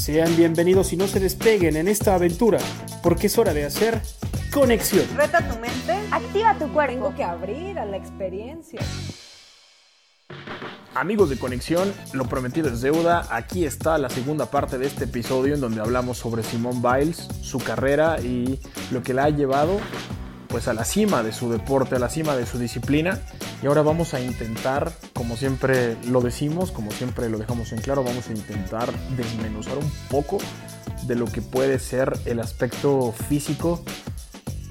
Sean bienvenidos y no se despeguen en esta aventura, porque es hora de hacer conexión. Reta tu mente. Activa tu cuerpo. Tengo que abrir a la experiencia. Amigos de Conexión, lo prometido es deuda. Aquí está la segunda parte de este episodio en donde hablamos sobre Simone Biles, su carrera y lo que la ha llevado pues a la cima de su deporte, a la cima de su disciplina. Y ahora vamos a intentar, como siempre lo decimos, como siempre lo dejamos en claro, vamos a intentar desmenuzar un poco de lo que puede ser el aspecto físico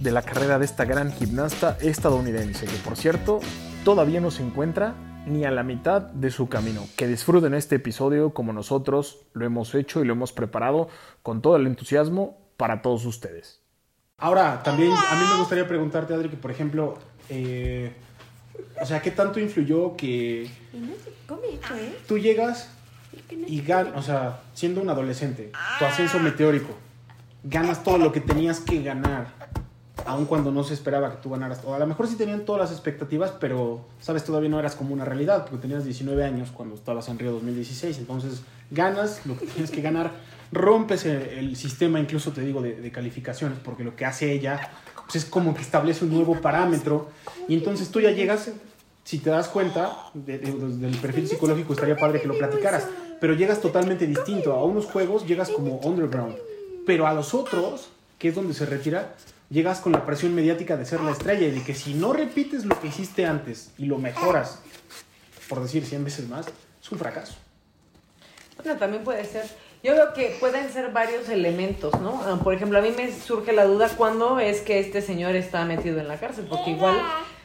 de la carrera de esta gran gimnasta estadounidense, que por cierto todavía no se encuentra ni a la mitad de su camino. Que disfruten este episodio como nosotros lo hemos hecho y lo hemos preparado con todo el entusiasmo para todos ustedes. Ahora, también a mí me gustaría preguntarte, Adri, que por ejemplo, eh, o sea, ¿qué tanto influyó que tú llegas y ganas, o sea, siendo un adolescente, tu ascenso meteórico, ganas todo lo que tenías que ganar, aun cuando no se esperaba que tú ganaras. Todo. A lo mejor sí tenían todas las expectativas, pero, sabes, todavía no eras como una realidad, porque tenías 19 años cuando estabas en Río 2016, entonces ganas lo que tienes que ganar, rompes el, el sistema, incluso te digo, de, de, calificaciones, porque lo que hace ella pues es como que establece un nuevo parámetro, y entonces tú ya llegas, si te das cuenta de, de, del perfil psicológico, estaría padre que lo platicaras, pero llegas totalmente distinto. A unos juegos llegas como underground, pero a los otros, que es donde se retira, llegas con la presión mediática de ser la estrella y de que si no repites lo que hiciste antes y lo mejoras, por decir 100 veces más, es un fracaso. Bueno, también puede ser. Yo veo que pueden ser varios elementos, ¿no? Ah, Por ejemplo, a mí me surge la duda cuándo es que este señor está metido en la cárcel, porque igual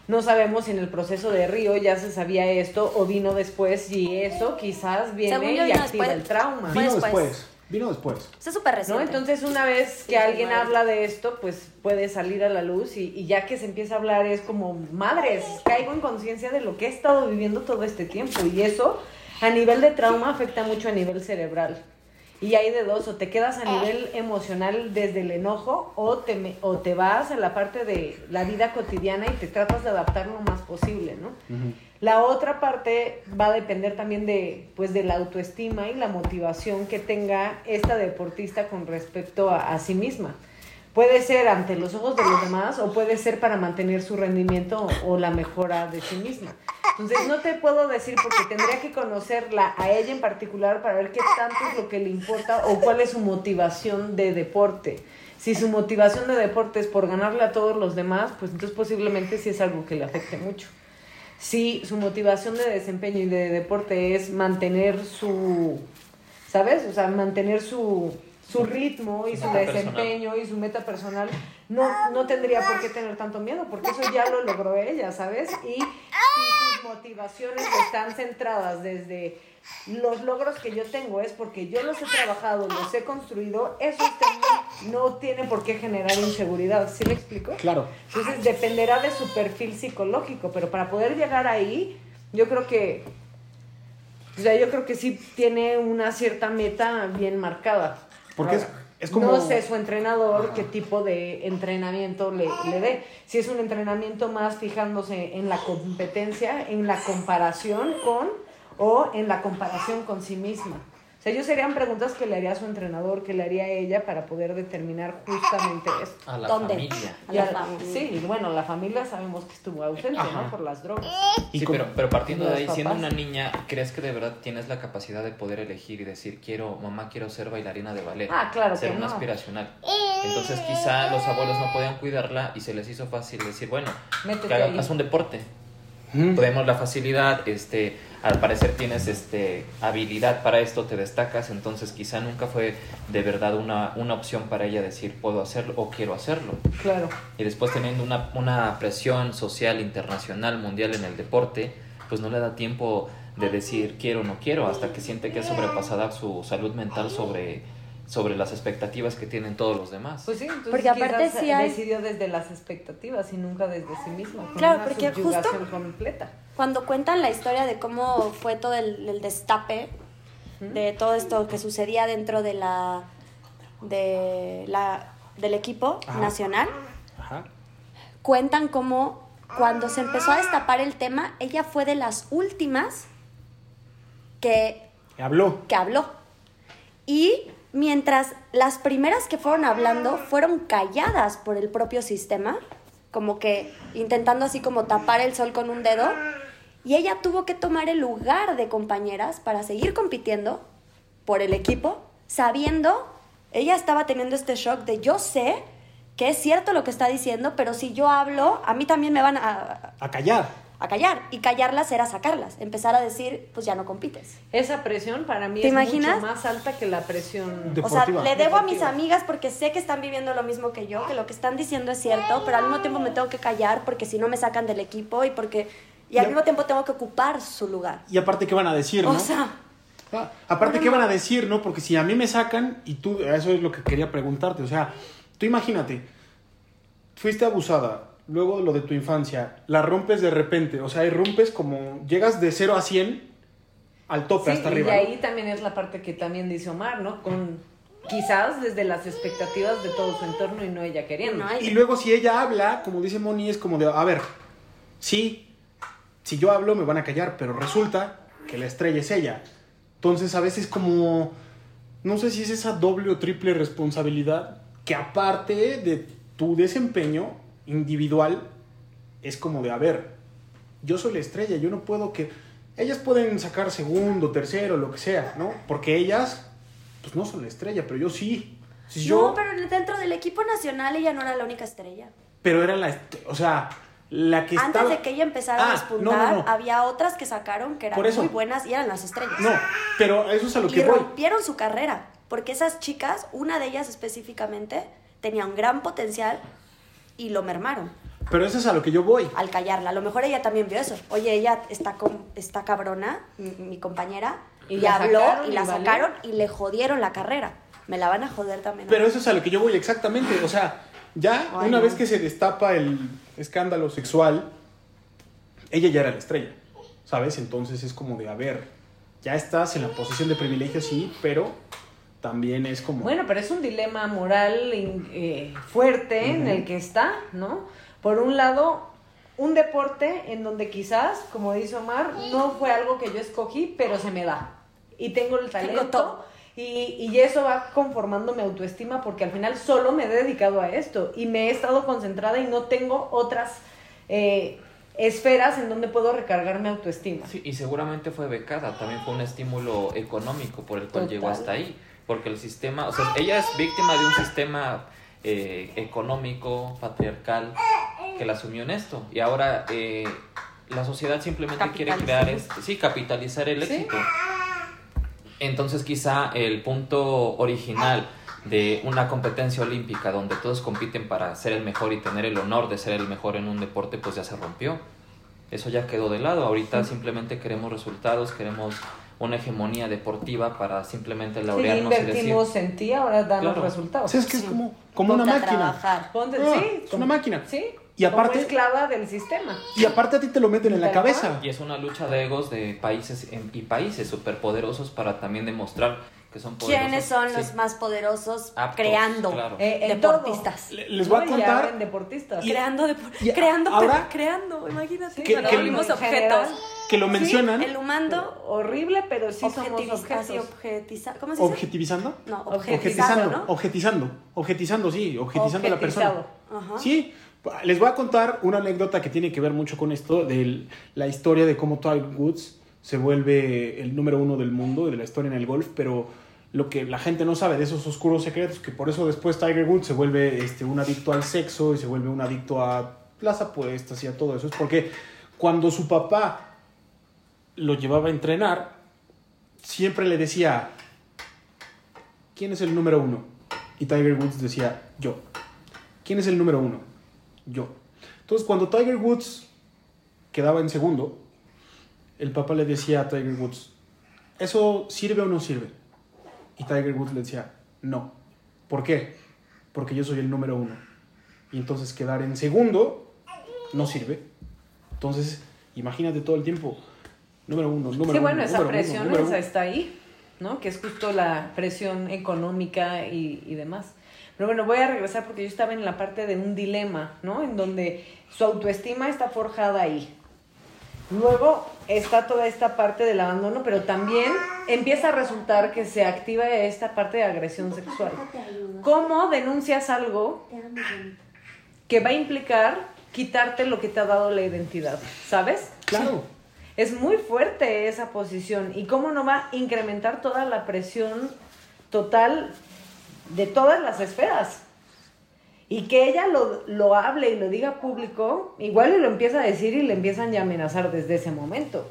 no sabemos si en el proceso de Río ya se sabía esto o vino después y eso quizás viene Según yo, y activa después. el trauma. Vino después. vino después. Eso es súper ¿No? reciente. Entonces, una vez que alguien habla de esto, pues puede salir a la luz y, y ya que se empieza a hablar es como, madres, caigo en conciencia de lo que he estado viviendo todo este tiempo y eso a nivel de trauma afecta mucho a nivel cerebral. Y hay de dos, o te quedas a nivel emocional desde el enojo o te, me- o te vas a la parte de la vida cotidiana y te tratas de adaptar lo más posible, ¿no? La otra parte va a depender también de, pues, de la autoestima y la motivación que tenga esta deportista con respecto a, a sí misma. Puede ser ante los ojos de los demás o puede ser para mantener su rendimiento o, la mejora de sí misma. Entonces no te puedo decir porque tendría que conocerla a ella en particular para ver qué tanto es lo que le importa o cuál es su motivación de deporte. Si su motivación de deporte es por ganarle a todos los demás, pues entonces posiblemente sí es algo que le afecte mucho si su motivación de desempeño y de deporte es mantener su, ¿sabes? O sea, mantener su, su ritmo y su Meta personal. desempeño y su meta personal, no, no tendría por qué tener tanto miedo, porque eso ya lo logró ella, ¿sabes? Y si sus motivaciones están centradas desde los logros que yo tengo es porque yo los he trabajado, los he construido, eso bien, no tiene por qué generar inseguridad, ¿sí me explico? Claro. Entonces dependerá de su perfil psicológico, pero para poder llegar ahí, yo creo que, o sea, yo creo que sí tiene una cierta meta bien marcada. Porque es, Ahora, es como... No sé su entrenador qué tipo de entrenamiento le, le dé. Si es un entrenamiento más fijándose en la competencia, en la comparación con o en la comparación con sí misma. O sea, ellos serían preguntas que le haría a su entrenador, que le haría a ella para poder determinar justamente esto. A la ¿Dónde? familia. A Y la familia. sí, y bueno, la familia sabemos que estuvo ausente, Ajá. ¿no? Por las drogas. y Sí, pero, pero partiendo de ahí, siendo una niña, ¿crees que de verdad tienes la capacidad de poder elegir y decir, quiero, mamá, quiero ser bailarina de ballet? Ah, claro ser que una no. aspiracional. Entonces quizá los abuelos no podían cuidarla y se les hizo fácil decir, bueno, Métete que haga- ahí. haz un deporte. Ujú. Podemos la facilidad, este, al parecer tienes este, habilidad para esto, te destacas, entonces quizá nunca fue de verdad una, una opción para ella decir puedo hacerlo o quiero hacerlo. Claro. Y después teniendo una, una presión social, internacional, mundial en el deporte, pues no le da tiempo de decir quiero o no quiero, hasta que siente que es sobrepasada su salud mental sobre sobre las expectativas que tienen todos los demás. Pues sí, entonces Porque aparte sí hay- decidió desde las expectativas y nunca desde sí misma. con Claro, una porque justo- completa. Cuando cuentan la historia de cómo fue todo el, el destape de todo esto que sucedía dentro de la de la del equipo Ajá. nacional, Ajá. cuentan cómo cuando se empezó a destapar el tema, ella fue de las últimas que Habló. que habló. Y mientras las primeras que fueron hablando fueron calladas por el propio sistema, como que intentando así como tapar el sol con un dedo, y ella tuvo que tomar el lugar de compañeras para seguir compitiendo por el equipo, sabiendo, ella estaba teniendo este shock de yo sé que es cierto lo que está diciendo, pero si yo hablo, a mí también me van a, A callar. A callar. Y callarlas era sacarlas, empezar a decir, pues ya no compites. Esa presión para mí ¿Te es imaginas? mucho más alta que la presión. De- O sea, Deportiva. le debo a mis Deportiva. amigas porque sé que están viviendo lo mismo que yo, que lo que están diciendo es cierto, pero al mismo tiempo me tengo que callar porque si no me sacan del equipo y porque y al mismo tiempo tengo que ocupar su lugar. Y aparte, ¿qué van a decir, no? O sea, Ah, aparte, ¿qué no. van a decir, no? Porque si a mí me sacan y tú, eso es lo que quería preguntarte, o sea, tú imagínate, fuiste abusada, luego lo de tu infancia, la rompes de repente, o sea, y rompes como, llegas de 0 a 100 al tope, Sí, hasta y arriba. ahí también es la parte que también dice Omar, ¿no? Con quizás desde las expectativas de todo su entorno y no ella queriendo. Y luego si ella habla, como dice Moni, es como de, a ver, sí, si yo hablo me van a callar, pero resulta que la estrella es ella. Entonces a veces como, no sé si es esa doble o triple responsabilidad que aparte de tu desempeño individual, es como de, a ver, yo soy la estrella, yo no puedo que... Ellas pueden sacar segundo, tercero, lo que sea, ¿no? Porque ellas, pues no son la estrella, pero yo sí. Si yo... No, pero dentro del equipo nacional ella no era la única estrella. Pero era la, o sea, la que Antes estaba... de que ella empezara Ah, a despuntar, no, no, no. había otras que sacaron que eran Por eso. muy buenas y eran las estrellas. No, pero eso es a lo y que voy. rompieron su carrera, porque esas chicas, una de ellas específicamente, tenía un gran potencial y lo mermaron. Pero eso es a lo que yo voy. al callarla. A lo mejor ella también vio eso. Oye, ella está, con, está cabrona, mi, mi compañera, Y y, la habló sacaron y y la valió. sacaron y le jodieron la carrera. Me la van a joder también. Pero eso es a lo que yo voy exactamente. O sea, ya Ay, una no. vez que se destapa el escándalo sexual, ella ya era la estrella. ¿Sabes? Entonces es como de, a ver, ya estás en la posición de privilegio, sí, pero también es como... Bueno, pero es un dilema moral in- eh, fuerte en el que está, ¿no? Por un lado, un deporte en donde quizás, como dice Omar, no fue algo que yo escogí, pero se me da. Y tengo el talento. todo. Y, y eso va conformando mi autoestima porque al final solo me he dedicado a esto y me he estado concentrada y no tengo otras eh, esferas en donde puedo recargar mi autoestima. Sí, y seguramente fue becada, también fue un estímulo económico por el cual Total. llegó hasta ahí, porque el sistema, o sea, ella es víctima de un sistema eh, económico, patriarcal, que la asumió en esto, y ahora eh, la sociedad simplemente quiere crear, este, sí, capitalizar el Sí. éxito. Entonces quizá el punto original de una competencia olímpica donde todos compiten para ser el mejor y tener el honor de ser el mejor en un deporte, pues ya se rompió. Eso ya quedó de lado. Ahorita simplemente queremos resultados, queremos una hegemonía deportiva para simplemente Si laurearnos y decir... invertimos en ti, ahora danos Claro. resultados. Sea, es que es Sí. como, como una Ponte máquina. trabajar. Ponte- Ah, sí, es una máquina. Sí. Y aparte- como esclava del sistema. Y aparte a ti te lo meten en la cabeza. Y es una lucha de egos de países en- y países superpoderosos para también demostrar que son poderosos. ¿Quiénes son Sí. los más poderosos Aptos, creando claro. Eh, en deportistas? Le- Les voy a No, contar en deportistas. Y- Creando, depor- Y creando, ahora- creando, imagínate. Que- Nos que- objetos. general, que lo mencionan, El humando horrible, pero sí somos objetos. objetiza- ¿Cómo se dice? objetivizando. No, Objetizando, ¿no? objetizando, objetizando, sí, objetizando a la persona. Objetizado. Ajá. Sí, les voy a contar una anécdota que tiene que ver mucho con esto, de la historia de cómo Tiger Woods se vuelve el número uno del mundo de la historia en el golf, pero lo que la gente no sabe de esos oscuros secretos, que por eso después Tiger Woods se vuelve este, un adicto al sexo y se vuelve un adicto a las apuestas y a todo eso, es porque cuando su papá lo llevaba a entrenar, siempre le decía, ¿quién es el número uno? Y Tiger Woods decía, yo. ¿Quién es el número uno? Yo. Entonces, cuando Tiger Woods quedaba en segundo, el papá le decía a Tiger Woods, ¿eso sirve o no sirve? Y Tiger Woods le decía, No. ¿Por qué? Porque yo soy el número uno. Y entonces quedar en segundo no sirve. Entonces, imagínate todo el tiempo. Número uno, número uno. Sí, bueno, esa uno, presión esa está ahí, ¿no? Que es justo la presión económica y, y demás. Pero bueno, voy a regresar porque yo estaba en la parte de un dilema, ¿no? En donde su autoestima está forjada ahí. Luego está toda esta parte del abandono, pero también empieza a resultar que se activa esta parte de agresión sexual. ¿Cómo denuncias algo que va a implicar quitarte lo que te ha dado la identidad? ¿Sabes? Claro. Es muy fuerte esa posición. ¿Y cómo no va a incrementar toda la presión total de todas las esferas? Y que ella lo, lo hable y lo diga público, igual y lo empieza a decir y le empiezan ya a amenazar desde ese momento.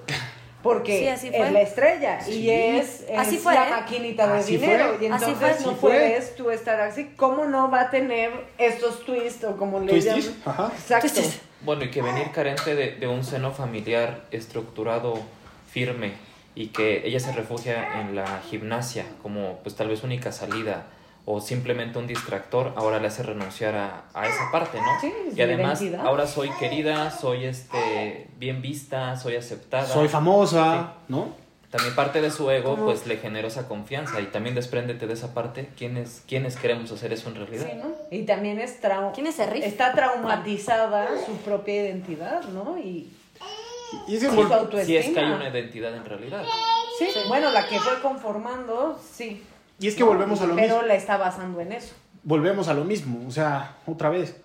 Porque Sí, así fue. es la estrella y Sí. es, es Así fue, la ¿eh? maquinita de Así dinero. fue. Y Así entonces fue. no puedes tú estar así. ¿Cómo no va a tener estos twists o como le llaman? ajá. Exacto. Twisties. Bueno, y que venir carente de, de un seno familiar estructurado, firme, y que ella se refugia en la gimnasia como pues tal vez única salida o simplemente un distractor, ahora le hace renunciar a, a esa parte, ¿no? Sí, y además, identidad. ahora soy querida, soy este bien vista, soy aceptada. Soy famosa, ¿no? También parte de su ego, pues le generó esa confianza y también despréndete de esa parte. ¿Quiénes, quiénes queremos hacer eso en realidad? Sí, ¿no? Y también es trau- ¿Quién es está traumatizada su propia identidad, ¿no? Y Y ese su autoestima. Si es que hay una identidad en realidad. Sí, bueno, la que fue conformando, sí. y es que volvemos a lo Pero mismo. la está basando en eso. Volvemos a lo mismo. O sea, otra vez.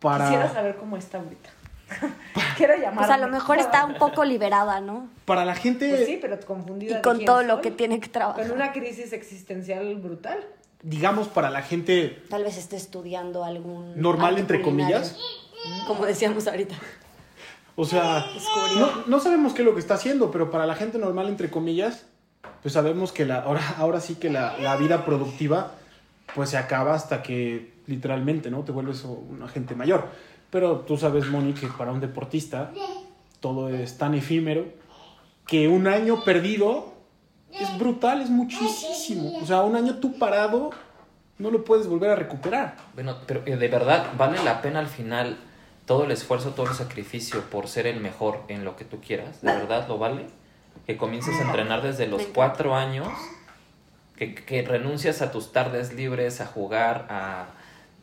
Para, Quisiera saber cómo está ahorita. Quiero llamar. Pues a lo mejor está un poco liberada, ¿no? para la gente, Pues sí, pero confundida. Y con todo lo que tiene que trabajar. Con una crisis existencial brutal. digamos, para la gente Tal vez esté estudiando algún... normal, entre culinario, comillas. Como decíamos ahorita. O sea, no, no sabemos qué es lo que está haciendo, pero para la gente normal, entre comillas, pues sabemos que la, ahora, ahora sí que la, la vida productiva pues se acaba hasta que literalmente, ¿no? Te vuelves un agente mayor. Pero tú sabes, Moni, que para un deportista todo es tan efímero que un año perdido es brutal, es muchísimo. O sea, un año tú parado no lo puedes volver a recuperar. Bueno, pero eh, de verdad, ¿vale la pena al final todo el esfuerzo, todo el sacrificio por ser el mejor en lo que tú quieras? ¿De verdad lo vale? Que comiences a entrenar desde los cuatro años, que, que renuncias a tus tardes libres, a jugar, a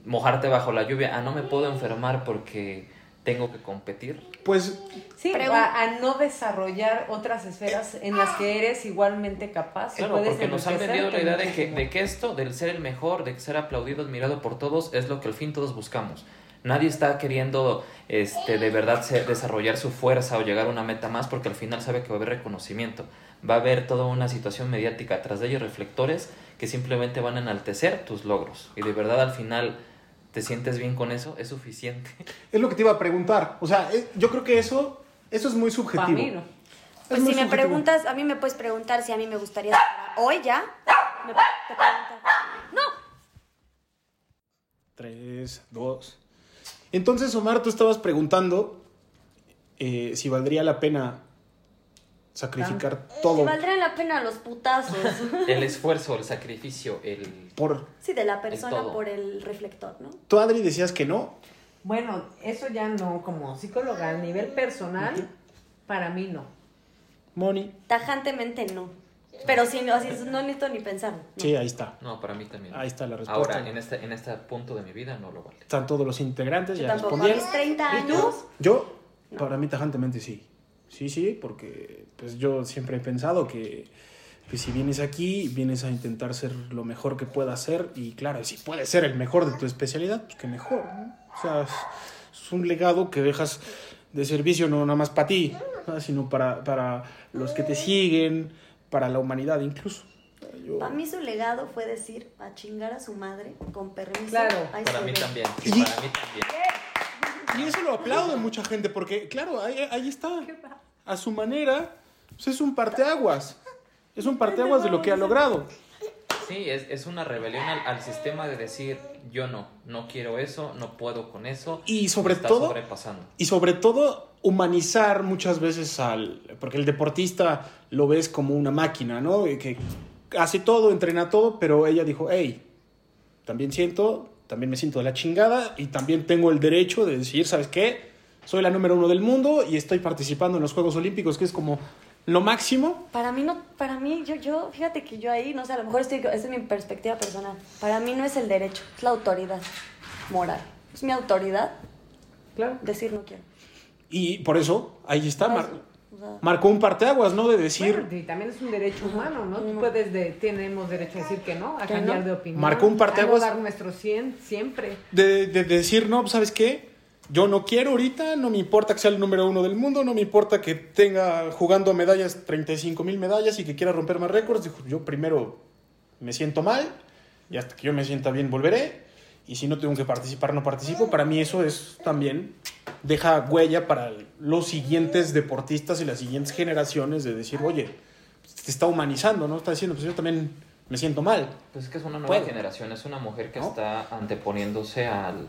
mojarte bajo la lluvia, a no me puedo enfermar porque tengo que competir. Pues Sí, a, a no desarrollar otras esferas en las que eres igualmente capaz. Claro, puedes porque nos han vendido la idea de que, de que esto, del ser el mejor, de ser aplaudido, admirado por todos, es lo que al fin todos buscamos. Nadie está queriendo este, de verdad ser- desarrollar su fuerza o llegar a una meta más porque al final sabe que va a haber reconocimiento. Va a haber toda una situación mediática atrás de ellos, reflectores que simplemente van a enaltecer tus logros. Y de verdad al final te sientes bien con eso, es suficiente. es lo que te iba a preguntar. O sea, eh, yo creo que eso, eso es muy subjetivo. Mí no. Es Pues si me preguntas, a mí me puedes preguntar si a mí me gustaría estar hoy ya. Me, te preguntas. No. Tres, dos. Entonces, Omar, tú estabas preguntando eh, si valdría la pena sacrificar todo Si valdrían la pena los putazos. El esfuerzo, el sacrificio, el... por... Sí, de la persona por el reflector, ¿no? Tú, Adri, decías que no. Bueno, eso ya no, como psicóloga a nivel personal, para mí no. Moni. Tajantemente no. Pero si no, así no necesito ni pensar. no. Sí, ahí está. No, para mí también. Ahí está la respuesta. Ahora, en este, en este punto de mi vida no lo vale. Están todos los integrantes, Yo ya tampoco. Respondieron. mis 30 ¿Y tú? años. Yo, para mí, tajantemente sí. Sí, sí, porque pues yo siempre he pensado que pues, si vienes aquí, vienes a intentar ser lo mejor que puedas ser. Y claro, si puedes ser el mejor de tu especialidad, pues que mejor. ¿no? O sea, es, es un legado que dejas de servicio no nada más para ti, ¿no? sino para, para los que te siguen, para la humanidad incluso. Yo- Para mí su legado fue decir a chingar a su madre con permiso. Claro, ahí Para mí también. Sí, Y- para mí también. Y eso lo aplaude mucha gente, porque claro, ahí, ahí está. A su manera, pues es un parteaguas. Es un parteaguas de lo que ha logrado. Sí, es, es una rebelión al, al sistema de decir yo no, no quiero eso, no puedo con eso. Y sobre está todo- sobrepasando. Y sobre todo, humanizar muchas veces al. Porque el deportista lo ves como una máquina, ¿no? Que hace todo, entrena todo, pero ella dijo: hey, también siento, también me siento de la chingada y también tengo el derecho de decir, ¿sabes qué? Soy la número uno del mundo y estoy participando en los Juegos Olímpicos, que es como lo máximo. Para mí no, para mí, yo, yo, fíjate que yo ahí, no sé, a lo mejor estoy, esa es mi perspectiva personal. Para mí no es el derecho, es la autoridad moral. Es mi autoridad Claro. decir no quiero. Y por eso, ahí está, mar- O sea, marcó un parteaguas, ¿no? De decir, Bueno, y también es un derecho humano, ¿no? Tú puedes, de, tenemos derecho a decir que no, a Que cambiar no. de opinión. Marcó un A parteaguas. no dar nuestro 100 siempre. de, de decir, no, ¿sabes qué? Yo no quiero ahorita, no me importa que sea el número uno del mundo, no me importa que tenga jugando medallas, 35 mil medallas y que quiera romper más récords. Dijo, yo primero me siento mal y hasta que yo me sienta bien volveré. Y si no tengo que participar, no participo. Para mí eso es también, deja huella para los siguientes deportistas y las siguientes generaciones de decir, oye, te está humanizando, ¿no? Está diciendo, pues yo también me siento mal. Pues es que es una nueva Puedo. generación, es una mujer que ¿No? está anteponiéndose al,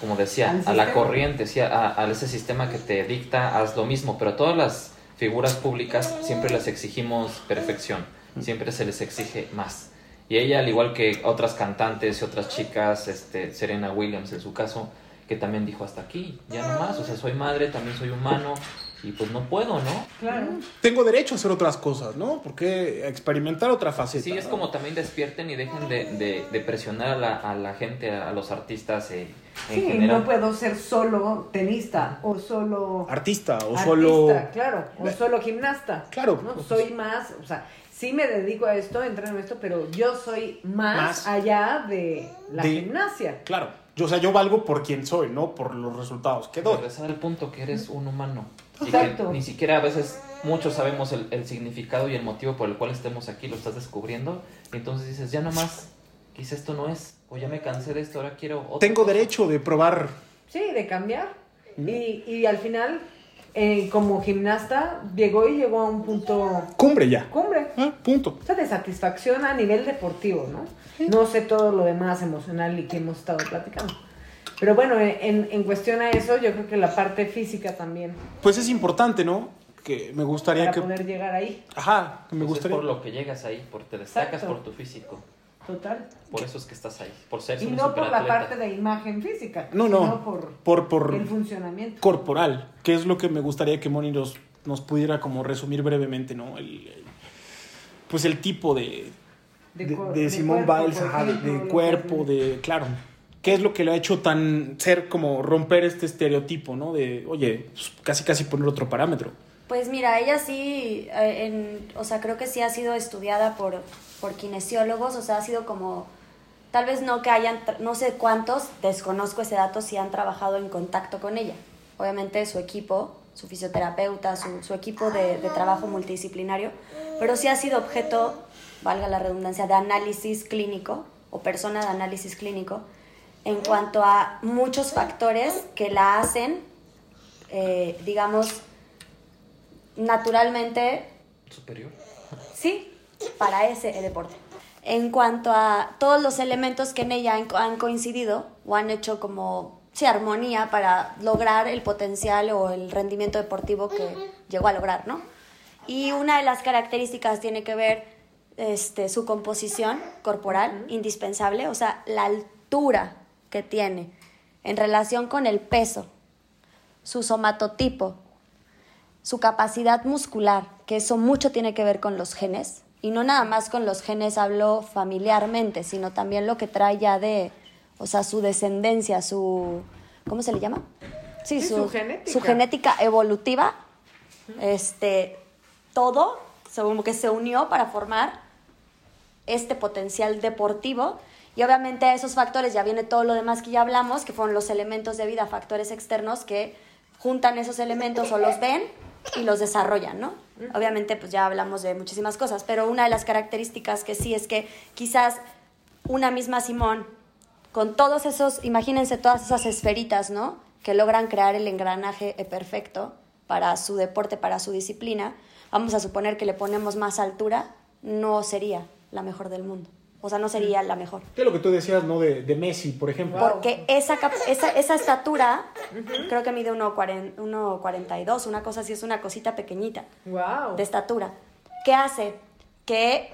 como decía, a la corriente, sí, a, a ese sistema que te dicta, haz lo mismo, pero todas las figuras públicas siempre les exigimos perfección, siempre se les exige más. Y ella, al igual que otras cantantes y otras chicas, este, Serena Williams en su caso, que también dijo hasta aquí, ya no más, o sea, soy madre, también soy humano, y pues no puedo, ¿no? Claro. Tengo derecho a hacer otras cosas, ¿no? Porque experimentar otra faceta. Sí, es ¿no? como también despierten y dejen de, de- de presionar a la, a la gente, a los artistas eh, en Sí, general. no puedo ser solo tenista o solo artista o artista, solo claro, o solo gimnasta. Claro, ¿no? pues, soy más, o sea, sí me dedico a esto, entreno esto, pero yo soy más, Más. allá de la De- gimnasia. claro. Yo, o sea, yo valgo por quien soy, no por los resultados que doy. Regresar al punto que eres un humano. Y Exacto. que ni siquiera a veces muchos sabemos el, el significado y el motivo por el cual estemos aquí, lo estás descubriendo. Y entonces dices, ya nomás, quizá esto no es, o ya me cansé de esto, ahora quiero otra Tengo cosa". derecho de probar. Sí, de cambiar. Y, y al final, eh, como gimnasta, llegó y llegó a un punto Cumbre ya. cumbre. Ah, punto. O sea, de satisfacción a nivel deportivo, ¿no? No sé todo lo demás emocional y que hemos estado platicando. Pero bueno, en, en cuestión a eso, yo creo que la parte física también, Pues es importante, ¿no? Que me gustaría para que. poder llegar ahí. Ajá, que me Pues gustaría. es por lo que llegas ahí, por te destacas Exacto. por tu físico. Total. Por eso es que estás ahí, por ser Y no por la parte de imagen física, No, no. sino por, Por, por el funcionamiento. corporal, que es lo que me gustaría que Moni nos, nos pudiera como resumir brevemente, ¿no? El, el- pues el tipo de, De de, de cuerpo, Biles, de, lo cuerpo, de, claro, ¿qué es lo que le ha hecho tan ser como romper este estereotipo, ¿no? De, oye, pues, casi casi poner otro parámetro. Pues mira, ella sí, eh, en, o sea, creo que sí ha sido estudiada por, por kinesiólogos, o sea, ha sido como, tal vez no que hayan, no sé cuántos, desconozco ese dato, si han trabajado en contacto con ella. Obviamente su equipo, su fisioterapeuta, su, su equipo de, de trabajo multidisciplinario, pero sí ha sido objeto, valga la redundancia, de análisis clínico o persona de análisis clínico en cuanto a muchos factores que la hacen, eh, digamos, naturalmente, Superior. sí, para ese deporte. En cuanto a todos los elementos que en ella han, han coincidido o han hecho como, sí, armonía para lograr el potencial o el rendimiento deportivo que llegó a lograr, ¿no? Y una de las características tiene que ver este, su composición corporal, indispensable, o sea, la altura que tiene en relación con el peso, su somatotipo, su capacidad muscular, que eso mucho tiene que ver con los genes, y no nada más con los genes hablo familiarmente, sino también lo que trae ya de, o sea, su descendencia, su, ¿cómo se le llama? Sí, su genética. su genética evolutiva, este, todo, según que se unió para formar este potencial deportivo. Y obviamente a esos factores ya viene todo lo demás que ya hablamos, que fueron los elementos de vida, factores externos que juntan esos elementos o los ven y los desarrollan, ¿no? Obviamente pues ya hablamos de muchísimas cosas, pero una de las características que sí es que quizás una misma Simón, con todos esos, imagínense todas esas esferitas, ¿no? Que logran crear el engranaje perfecto para su deporte, para su disciplina, vamos a suponer que le ponemos más altura, no sería la mejor del mundo. O sea, no sería la mejor. ¿Qué es lo que tú decías, no? De, de Messi, por ejemplo. Porque esa, esa, esa estatura, creo que mide 1,40 1,42, una cosa así, es una cosita pequeñita Wow. de estatura. ¿Qué hace? Que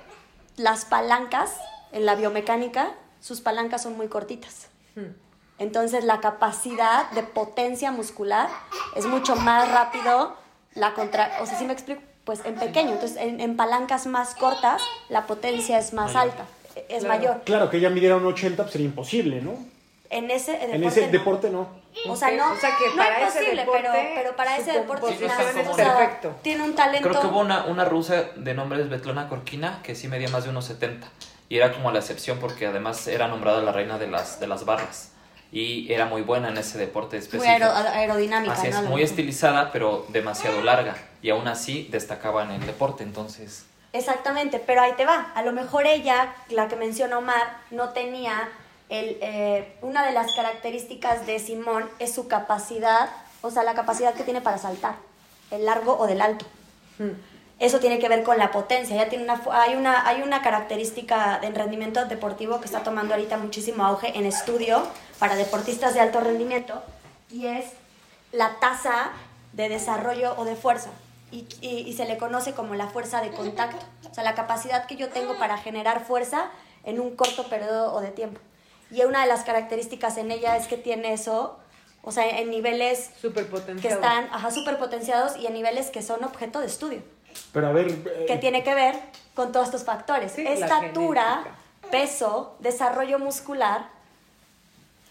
las palancas en la biomecánica sus palancas son muy cortitas. Hmm. Entonces la capacidad de potencia muscular es mucho más rápido la contra, o sea, si me explico, pues en pequeño, entonces en, en palancas más cortas la potencia es más alta, es Claro. mayor. Claro, que ella midiera un 80 pues sería imposible, ¿no? En ese deporte, en ese no. deporte no. O sea, no, O sea, que no para es posible, deporte, pero, pero para ese deporte es o sea, perfecto. tiene un talento. Creo que hubo una, una rusa de nombre Svetlana Korkina que sí medía más de unos 70 y era como la excepción porque además era nombrada la reina de las, de las barras y era muy buena en ese deporte muy específico. aero- aerodinámica, Así es, ¿no? muy estilizada pero demasiado larga y aún así destacaba en el deporte, entonces Exactamente, pero ahí te va. A lo mejor ella, la que menciona Omar, no tenía el, eh, una de las características de Simón es su capacidad, o sea, la capacidad que tiene para saltar, el largo o del alto. Hmm. Eso tiene que ver con la potencia. Ya tiene una, hay, una, hay una característica de rendimiento deportivo que está tomando ahorita muchísimo auge en estudio para deportistas de alto rendimiento y es la tasa de desarrollo o de fuerza. Y, y- y se le conoce como la fuerza de contacto. O sea, la capacidad que yo tengo para generar fuerza en un corto periodo o de tiempo. Y una de las características en ella es que tiene eso, o sea, en niveles Súper que están ajá, súper potenciados y en niveles que son objeto de estudio Pero a ver, eh, que tiene que ver con todos estos factores. Sí, Estatura, peso, desarrollo muscular,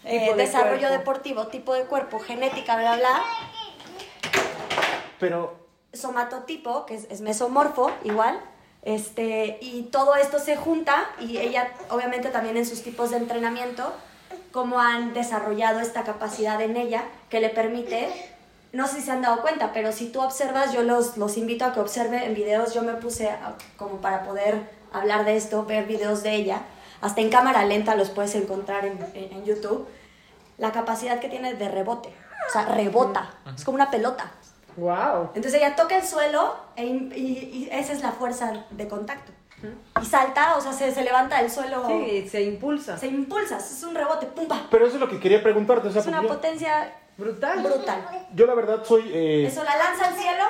eh, de desarrollo cuerpo. deportivo, tipo de cuerpo, genética, bla, bla, pero somatotipo, que es, es mesomorfo, igual. Este, y todo esto se junta y ella, obviamente también en sus tipos de entrenamiento, cómo han desarrollado esta capacidad en ella que le permite, no sé si se han dado cuenta, pero si tú observas, yo los, los invito a que observen en videos, yo me puse a- como para poder hablar de esto, ver videos de ella, hasta en cámara lenta los puedes encontrar en, en- en YouTube, la capacidad que tiene de rebote, o sea, rebota, es como una pelota. Wow. Entonces ella toca el suelo e y, y esa es la fuerza de contacto. Y salta, o sea, se, se levanta del suelo, Sí, se impulsa. se impulsa, es un rebote, pumba. pero eso es lo que quería preguntarte, o sea, Es una potencia Brutal. brutal. yo la verdad soy eh, Eso la lanza al cielo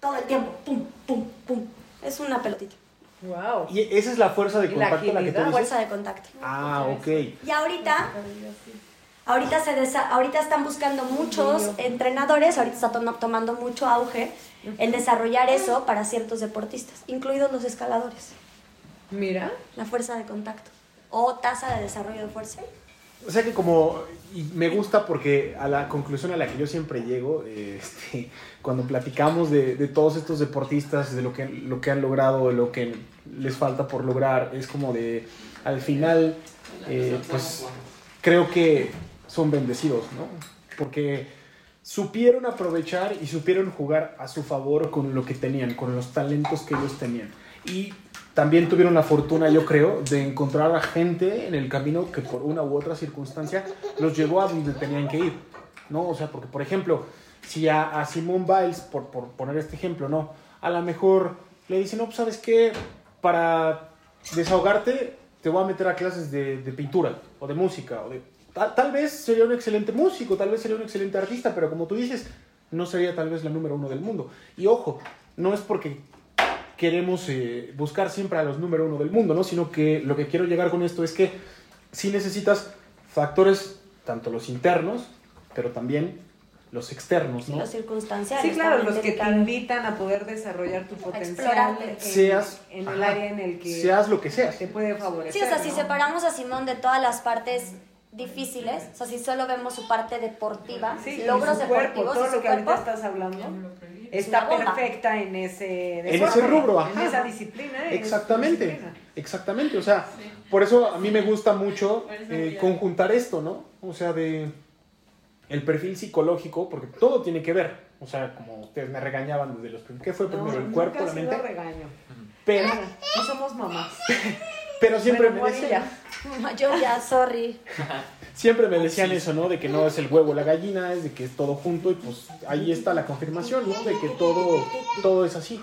todo el tiempo, pum, pum, pum. Es una pelotita, Wow. y esa es la fuerza de Y la contacto la que tú dices. fuerza de contacto. Ah, ok. Y ahorita, ahorita, se desa- ahorita están buscando muchos entrenadores, ahorita está to- tomando mucho auge el desarrollar eso para ciertos deportistas, incluidos los escaladores. Mira. La fuerza de contacto o tasa de desarrollo de fuerza. O sea que como, y me gusta porque a la conclusión a la que yo siempre llego, este, cuando platicamos de, de todos estos deportistas, de lo que, lo que han logrado, de lo que les falta por lograr, es como de, al final, eh, pues creo que son bendecidos, ¿no? Porque supieron aprovechar y supieron jugar a su favor con lo que tenían, con los talentos que ellos tenían. Y también tuvieron la fortuna, yo creo, de encontrar a gente en el camino que por una u otra circunstancia los llevó a donde tenían que ir, ¿no? O sea, porque, por ejemplo, si a, a Simone Biles, por, por poner este ejemplo, ¿no? A lo mejor le dicen, no, pues, ¿sabes qué? Para desahogarte, te voy a meter a clases de, de pintura o de música. O de... Tal, tal vez sería un excelente músico, tal vez sería un excelente artista, pero como tú dices, no sería tal vez la número uno del mundo. Y ojo, no es porque queremos eh, buscar siempre a los número uno del mundo, ¿no? Sino que lo que quiero llegar con esto es que sí necesitas factores, tanto los internos, pero también los externos, ¿no? Los circunstanciales. Sí, claro, los que te invitan a poder desarrollar tu potencial en, Seas- en el ajá, área en el que Seas lo que seas. te puede favorecer. Sí, o sea, si separamos a Simón de todas las partes difíciles, o sea, si solo vemos su parte deportiva, Sí, logros su cuerpo, deportivos todo su lo que ahorita estás hablando, está perfecta en ese En ese rubro, en ajá. esa disciplina. Exactamente, disciplina. exactamente. O sea, por eso a mí me gusta mucho eh, conjuntar esto, ¿no? O sea, de el perfil psicológico, porque todo tiene que ver. O sea, como ustedes me regañaban desde los primeros. ¿Qué fue primero, el nunca cuerpo, la mente? regaño. Pero, No somos mamás. pero siempre Bueno, me decían, Yo ya, sorry. siempre me decían eso, ¿no? De que no es el huevo la gallina, es de que es todo junto y pues ahí está la confirmación, ¿no? De que todo, todo es así.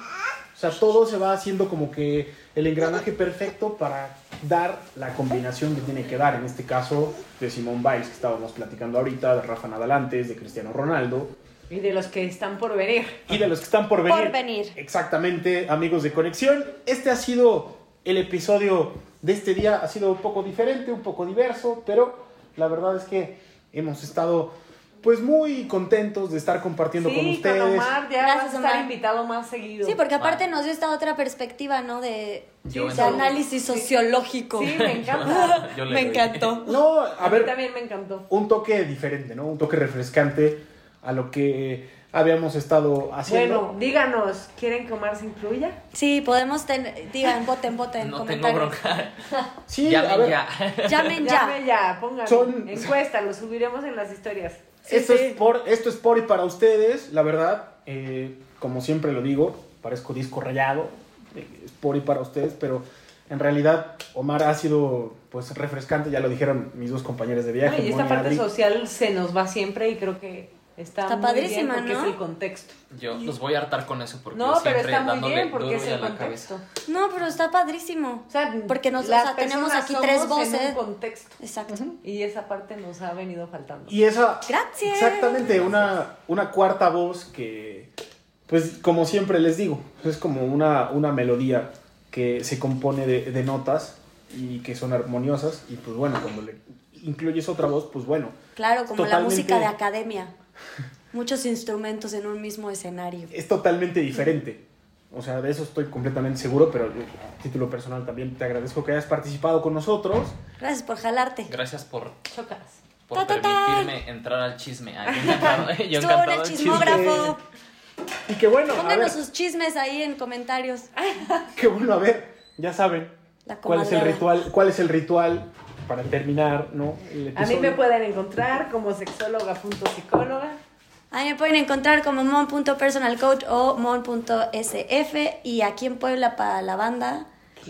O sea, todo se va haciendo como que el engranaje perfecto para dar la combinación que tiene que dar. En este caso, de Simón Biles, que estábamos platicando ahorita, de Rafa Nadal antes, de Cristiano Ronaldo Y de los que están por venir. y de los que están por venir. Por venir. Exactamente, amigos de Conexión. Este ha sido el episodio de este día ha sido un poco diferente, un poco diverso, pero la verdad es que hemos estado pues muy contentos de estar compartiendo con Sí, ustedes. con Omar ya Gracias, vas a estar Omar. invitado más seguido. Sí, porque aparte nos dio esta otra perspectiva, ¿no? De, análisis sociológico. Sí, me encanta. Yo Me doy. encantó. No, A, a mí también me encantó. un toque diferente, ¿no? Un toque refrescante a lo que habíamos estado haciendo. Bueno, díganos, ¿quieren que Omar se incluya? Sí, podemos tener, digan, voten, voten, No tengo bronca. sí, a Llamen ver, ya. Llamen ya. Llame ya, pongan Son- encuesta, lo subiremos en las historias. esto, sí. Es por, esto es por y para ustedes, la verdad, eh, como siempre lo digo, parezco disco rayado, eh, es por y para ustedes, pero en realidad Omar ha sido pues refrescante, ya lo dijeron mis dos compañeros de viaje. y esta parte Adri. social se nos va siempre y creo que está, Está muy padrísima, bien porque ¿no? es el contexto. Yo los voy a hartar con eso porque No, pero está muy bien porque duro es el contexto. No, pero está padrísimo. O sea, Porque nos- o las sea, tenemos aquí tres en voces. un contexto. Exacto. Y esa parte nos ha venido faltando. Y esa... Gracias. Exactamente, una, una cuarta voz que, pues como siempre les digo, es como una, una melodía que se compone de, de notas y que son armoniosas y pues bueno, cuando le incluyes otra voz, pues bueno, Claro, como la música de academia. Muchos instrumentos en un mismo escenario. es totalmente diferente. O sea, de eso estoy completamente seguro, pero a título personal también te agradezco que hayas participado con nosotros. Gracias por jalarte. Gracias por, Chocas. por Ta, ta, ta. permitirme entrar al chisme. Ay, yo encantado, yo el chismógrafo. Y que bueno, Pónganos sus chismes ahí en comentarios. qué bueno, a ver, ya saben La cuál es el ritual, cuál es el ritual para terminar, ¿no? El A mí me pueden encontrar como sexóloga.psicóloga. Ahí me pueden encontrar como mon.personalcoach o mon.sf y aquí en Puebla para la banda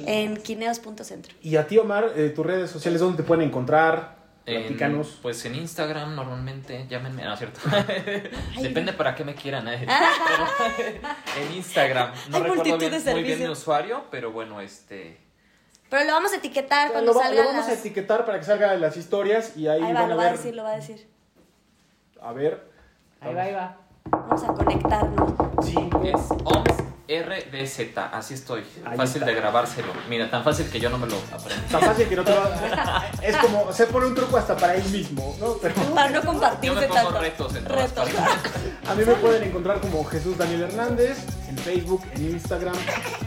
en quineos.centro. Y a ti, Omar, eh, tus redes sociales, ¿dónde te pueden encontrar? En- pues en Instagram normalmente, llámenme, no es cierto. Depende para qué me quieran. eh. Ah. En Instagram. No Hay recuerdo multitud bien, de muy bien mi usuario, pero bueno, este. Pero lo vamos a etiquetar Lo, cuando va- salgan lo vamos las... a etiquetar para que salgan las historias y ahí, Ahí va, van a lo va a ver. decir, lo va a decir. A ver. Ahí va, ahí va. Vamos a conectarnos. Cinco. Es OMS RDZ, así estoy. Ahí fácil está. de grabárselo. Mira, tan fácil que yo no me lo aprendí. Tan fácil que no te lo Es como, se pone un truco hasta para él mismo, ¿no? Pero Para no Yo me compartirse pongo tanto. retos en todas Retos. partes. a mí me pueden encontrar como Jesús Daniel Hernández en Facebook, en Instagram.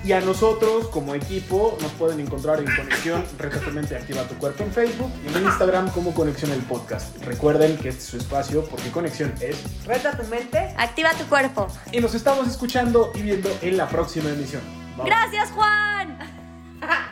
Y a nosotros, como equipo, nos pueden encontrar en Conexión Reto Activa tu Cuerpo en Facebook y en Instagram como Conexión el Podcast. Recuerden que este es su espacio porque Conexión es. Reta tu mente. Activa tu cuerpo. Y nos estamos escuchando y viendo en la próxima emisión. Gracias, Juan.